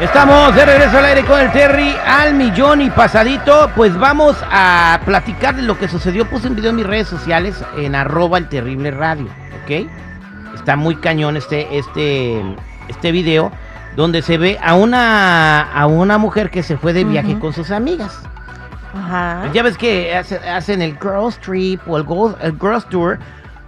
Estamos de regreso al aire con el Terry al millón y pasadito. Pues vamos a platicar de lo que sucedió. Puse un video en mis redes sociales en arroba el terrible radio. ¿Ok? Está muy cañón este, este, este video donde se ve a una, a una mujer que se fue de viaje con sus amigas. Ajá. Ya ves que hace- hacen el Girls Trip o el, Girls- el Girls Tour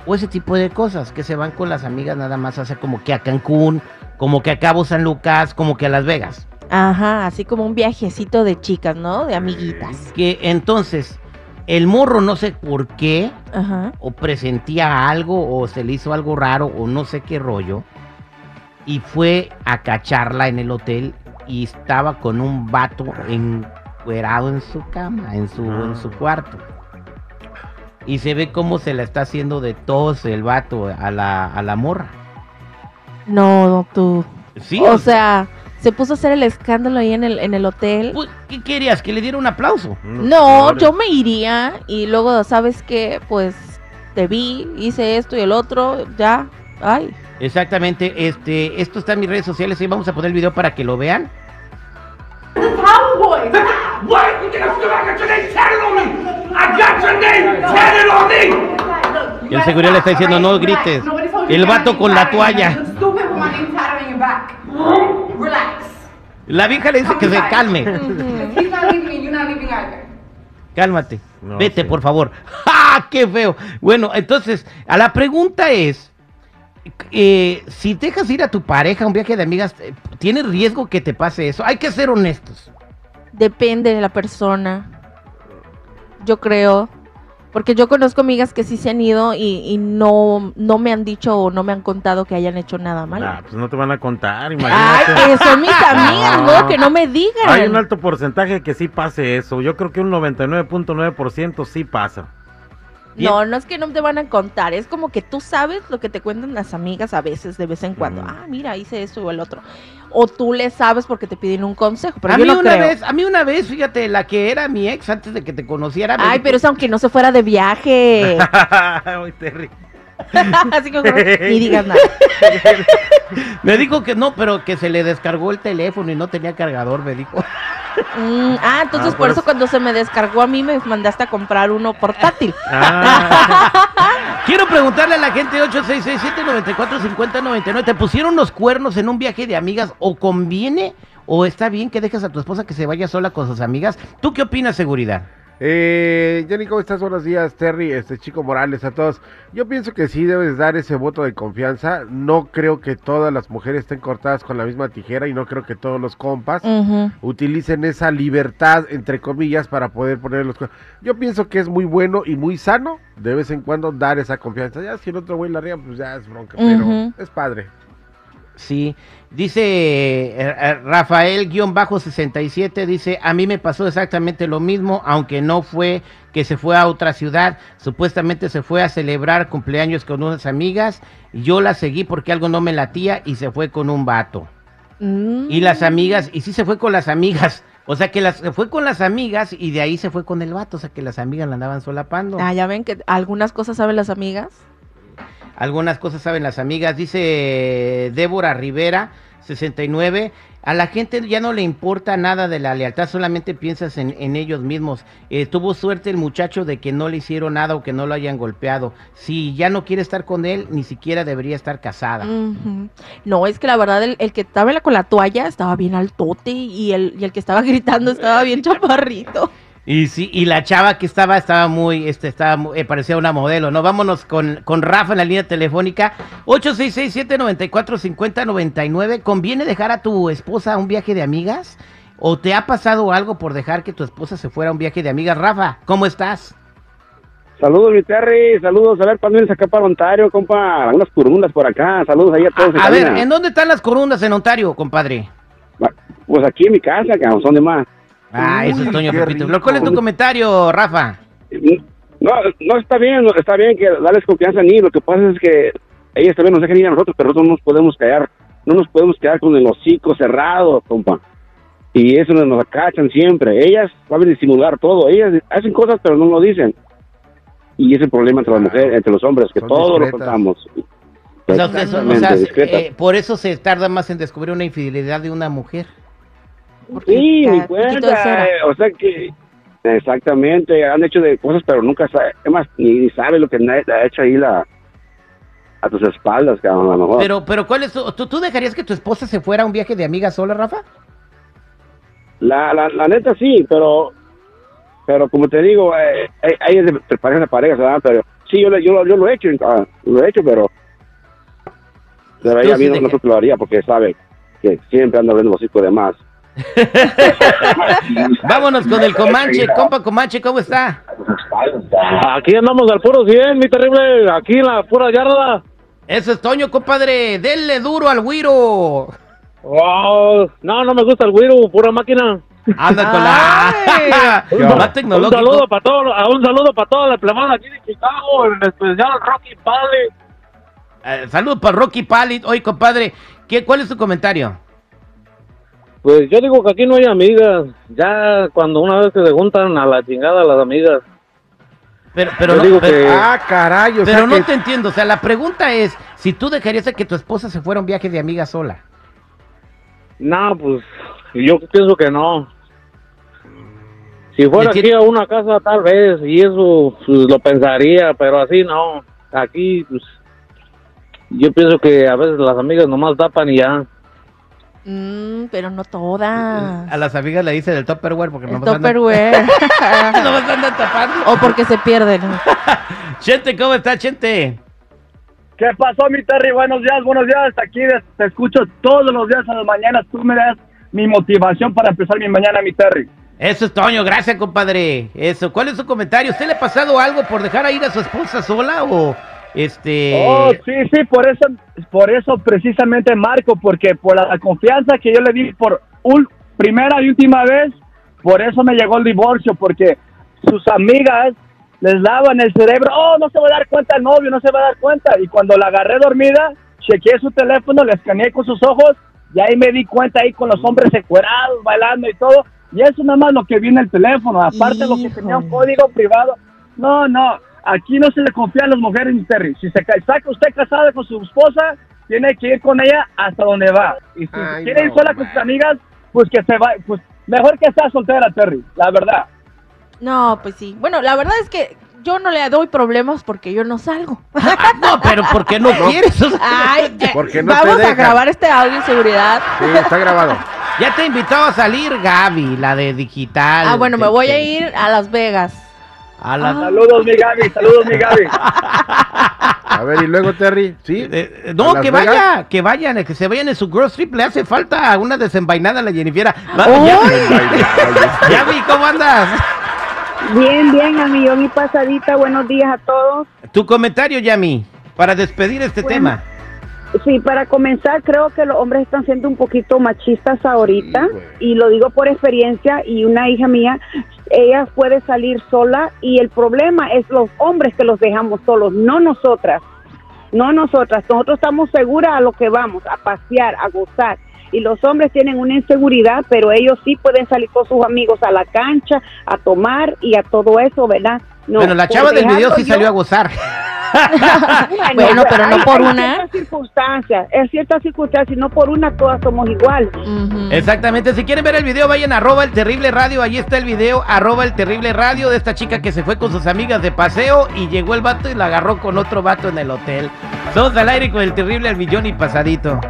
o ese tipo de cosas que se van con las amigas nada más, hace como que a Cancún, como que a Cabo San Lucas, como que a Las Vegas. Ajá, así como un viajecito de chicas, ¿no? De amiguitas. Que entonces el morro no sé por qué Ajá. o presentía algo o se le hizo algo raro o no sé qué rollo y fue a cacharla en el hotel y estaba con un vato encuerado en su cama, en su, en su cuarto. Y se ve cómo se la está haciendo de tos el vato a la, a la morra. No, no, tú. Sí, O sea, se puso a hacer el escándalo ahí en el, en el hotel. pues, ¿qué querías? ¿Que le diera un aplauso? No, yo me iría y luego, ¿sabes qué? Pues te vi, hice esto y el otro, ya. Ay. Exactamente, este, esto está en mis redes sociales y vamos a poner el video para que lo vean. Y el seguridad le está diciendo, no grites. El vato con la toalla. La vieja le dice que se calme. Cálmate. No, Vete, sí. por favor. ¡Ah, qué feo! Bueno, entonces, a la pregunta es, eh, si dejas ir a tu pareja a un viaje de amigas, eh, ¿tiene riesgo que te pase eso? Hay que ser honestos. Depende de la persona. Yo creo. Porque yo conozco amigas que sí se han ido y, y no, no me han dicho o no me han contado que hayan hecho nada malo. Nah, pues no te van a contar, Ay, imagínate. que son mis amigas, ¿no? Que no me digan. Hay un alto porcentaje que sí pase eso. Yo creo que un 99.9% sí pasa. No, no es que no te van a contar, es como que tú sabes lo que te cuentan las amigas a veces, de vez en cuando. Mm. Ah, mira, hice esto o el otro. O tú le sabes porque te piden un consejo, pero a yo mí no una creo. vez, a mí una vez, fíjate, la que era mi ex antes de que te conociera. Ay, pero es aunque no se fuera de viaje. Ay, Terry. Así que mejor ni digas nada. Me dijo que no, pero que se le descargó el teléfono y no tenía cargador, me dijo. Mm, ah, entonces Ah, por pero- eso cuando se me descargó a mí me mandaste a comprar uno portátil. Ah, Quiero preguntarle a la gente 8667-945099. ¿Te pusieron los cuernos en un viaje de amigas o conviene o está bien que dejes a tu esposa que se vaya sola con sus amigas? ¿Tú qué opinas, seguridad? Eh, Jenny, ¿cómo estás? Buenos días, Terry, este Chico Morales, a todos. Yo pienso que sí debes dar ese voto de confianza. No creo que todas las mujeres estén cortadas con la misma tijera y no creo que todos los compas utilicen esa libertad, entre comillas, para poder poner los. Yo pienso que es muy bueno y muy sano de vez en cuando dar esa confianza. Ya si el otro güey la riega, pues ya es bronca, pero es padre. Sí, dice eh, eh, Rafael-67, dice, a mí me pasó exactamente lo mismo, aunque no fue que se fue a otra ciudad, supuestamente se fue a celebrar cumpleaños con unas amigas, yo la seguí porque algo no me latía y se fue con un vato. Mm. Y las amigas, y sí se fue con las amigas, o sea que las, se fue con las amigas y de ahí se fue con el vato, o sea que las amigas la andaban solapando. Ah, ya ven que algunas cosas saben las amigas. Algunas cosas saben las amigas. Dice Débora Rivera, 69. A la gente ya no le importa nada de la lealtad, solamente piensas en, en ellos mismos. Eh, tuvo suerte el muchacho de que no le hicieron nada o que no lo hayan golpeado. Si ya no quiere estar con él, ni siquiera debería estar casada. No, es que la verdad el, el que estaba con la toalla estaba bien altote y el, y el que estaba gritando estaba bien chaparrito. Y sí, y la chava que estaba, estaba muy, este, estaba, eh, parecía una modelo, ¿no? Vámonos con, con Rafa en la línea telefónica, 866-794-5099. ¿Conviene dejar a tu esposa a un viaje de amigas? ¿O te ha pasado algo por dejar que tu esposa se fuera a un viaje de amigas? Rafa, ¿cómo estás? Saludos, mi Terry. Saludos. A ver, ¿cuándo vienes acá para Ontario, compa? Unas curundas por acá. Saludos ahí a todos. en A ver. ¿en dónde están las corundas en Ontario, compadre? Pues aquí en mi casa, cabrón. Son de más. Ah, eso es Toño Pepito. rico. ¿Cuál es tu comentario, Rafa? No, no está bien, está bien que darles confianza a mí. Lo que pasa es que ellas también nos dejan ir a nosotros, pero nosotros no nos podemos callar. No nos podemos quedar con el hocico cerrado, compa. Y eso nos, acachan siempre. Ellas saben disimular todo. Ellas hacen cosas, pero no lo dicen. Y ese es el problema entre las mujeres, entre los hombres, que Son todo lo discretas. contamos. O sea, discretas. eh, por eso se tarda más en descubrir una infidelidad de una mujer. Porque Sí, mi cuenta. eh, o sea que exactamente han hecho de cosas, pero nunca sabe, es más ni, ni sabe lo que ha hecho ahí la a tus espaldas, cabrón, a lo mejor. Pero, pero ¿cuál es tu, tú, tú dejarías que tu esposa se fuera a un viaje de amiga sola, Rafa? La, la, la neta sí, pero pero como te digo, eh, hay, hay de parejas a parejas, ¿verdad? Pero sí, yo, le- yo, lo- yo lo he hecho, ah, lo he hecho, pero pero ella a mí sí no, lo haría porque sabe que siempre anda abriendo los hijos de más. Vámonos con el Comanche, compa Comanche, ¿cómo está? Aquí andamos al puro 100, mi terrible, aquí en la pura yarda. Eso es Toño, compadre, denle duro al güiro. Oh, no, no me gusta el güiro, pura máquina. Anda con la... Más Un tecnológico. saludo para todo, un saludo para toda la plebada aquí de Chicago, en especial Rocky Pally. Eh, Saludos para Rocky Pallet. Oye, compadre, ¿qué, ¿cuál es tu comentario? Pues yo digo que aquí no hay amigas, ya cuando una vez que se juntan a la chingada las amigas. Pero, pero Yo no, digo pero, que- Ah, caray, pero sea no que... te entiendo. O sea, la pregunta es, si tú dejarías que tu esposa se fuera a un viaje de amiga sola. No, pues yo pienso que no. Si fuera ¿Le aquí a una casa tal vez, y eso pues, lo pensaría, pero así no. Aquí, pues, yo pienso que a veces las amigas nomás tapan y ya. Mm, pero no todas. A las amigas le dicen el Tupperware porque andan- Tupperware. andan tapando. o porque se pierden. Chente, ¿cómo está, Chente? ¿Qué pasó, mi Terry? Buenos días, buenos días. Aquí te escucho todos los días a las mañanas. Tú me das mi motivación para empezar mi mañana, mi Terry. Eso es Toño, gracias, compadre. Eso, ¿cuál es su comentario? ¿Usted le ha pasado algo por dejar a ir a su esposa sola o este... Oh, sí, sí, por eso, por eso precisamente Marco, porque por la confianza que yo le di por un, primera y última vez, por eso me llegó el divorcio, porque sus amigas les daban el cerebro, oh, no se va a dar cuenta el novio, no se va a dar cuenta. Y cuando la agarré dormida, chequeé su teléfono, le escaneé con sus ojos, y ahí me di cuenta ahí con los hombres encuerados, bailando y todo. Y eso nada más lo que vi en el teléfono, aparte lo que tenía un código privado. No, no, aquí no se le confía a las mujeres, mi Terry. Si se saca usted casada con su esposa, tiene que ir con ella hasta donde va. Y si Ay, quiere ir no, sola con sus amigas, pues que se va, pues mejor que sea soltera, Terry, la verdad. No, pues sí. Bueno, la verdad es que yo no le doy problemas porque yo no salgo. Ah, no, pero ¿por qué no, quieres? O sea, Ay, eh, Porque no te vamos a grabar este audio en seguridad. Sí, está grabado. Ya te he invitado a salir, Gaby, la de digital. Ah, bueno, me Este, voy a ir a Las Vegas. A la... Saludos, mi Gaby, saludos, mi Gaby. A ver, y luego Terry, ¿sí? Eh, eh, ¿A no, que Vegas? vaya, que vayan, que se vayan en su girls trip. Le hace falta una desenvainada a la Jennifer. Gaby, ¿cómo andas? Bien, bien, a millón y pasadita. Buenos días a todos. Tu comentario, Yami, para despedir este Bueno. tema. Sí, para comenzar, creo que los hombres están siendo un poquito machistas ahorita Sí, y lo digo por experiencia y una hija mía, ella puede salir sola y el problema es los hombres que los dejamos solos, no nosotras, no nosotras. Nosotros estamos seguras a lo que vamos, a pasear, a gozar. Y los hombres tienen una inseguridad, pero ellos sí pueden salir con sus amigos a la cancha, a tomar y a todo eso, ¿verdad? No, bueno, la chava del video sí yo- salió a gozar. Bueno, pero no hay- por hay una. ciertas circunstancias, en ciertas circunstancias, y no por una todas somos iguales. Ujú. Exactamente, si quieren ver el video, vayan a arroba el terrible radio, ahí está el video, arroba el terrible radio de esta chica que se fue con sus amigas de paseo y llegó el vato y la agarró con otro vato en el hotel. Somos al aire con el terrible al millón y pasadito.